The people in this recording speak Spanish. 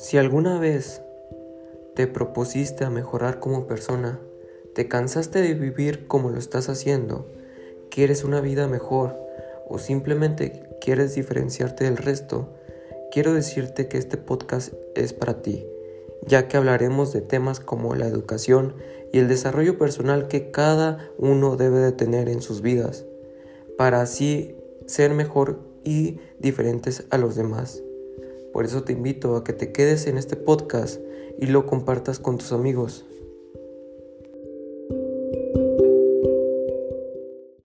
Si alguna vez te propusiste a mejorar como persona, te cansaste de vivir como lo estás haciendo, quieres una vida mejor o simplemente quieres diferenciarte del resto, quiero decirte que este podcast es para ti, ya que hablaremos de temas como la educación y el desarrollo personal que cada uno debe de tener en sus vidas, para así ser mejor y diferentes a los demás. Por eso te invito a que te quedes en este podcast y lo compartas con tus amigos.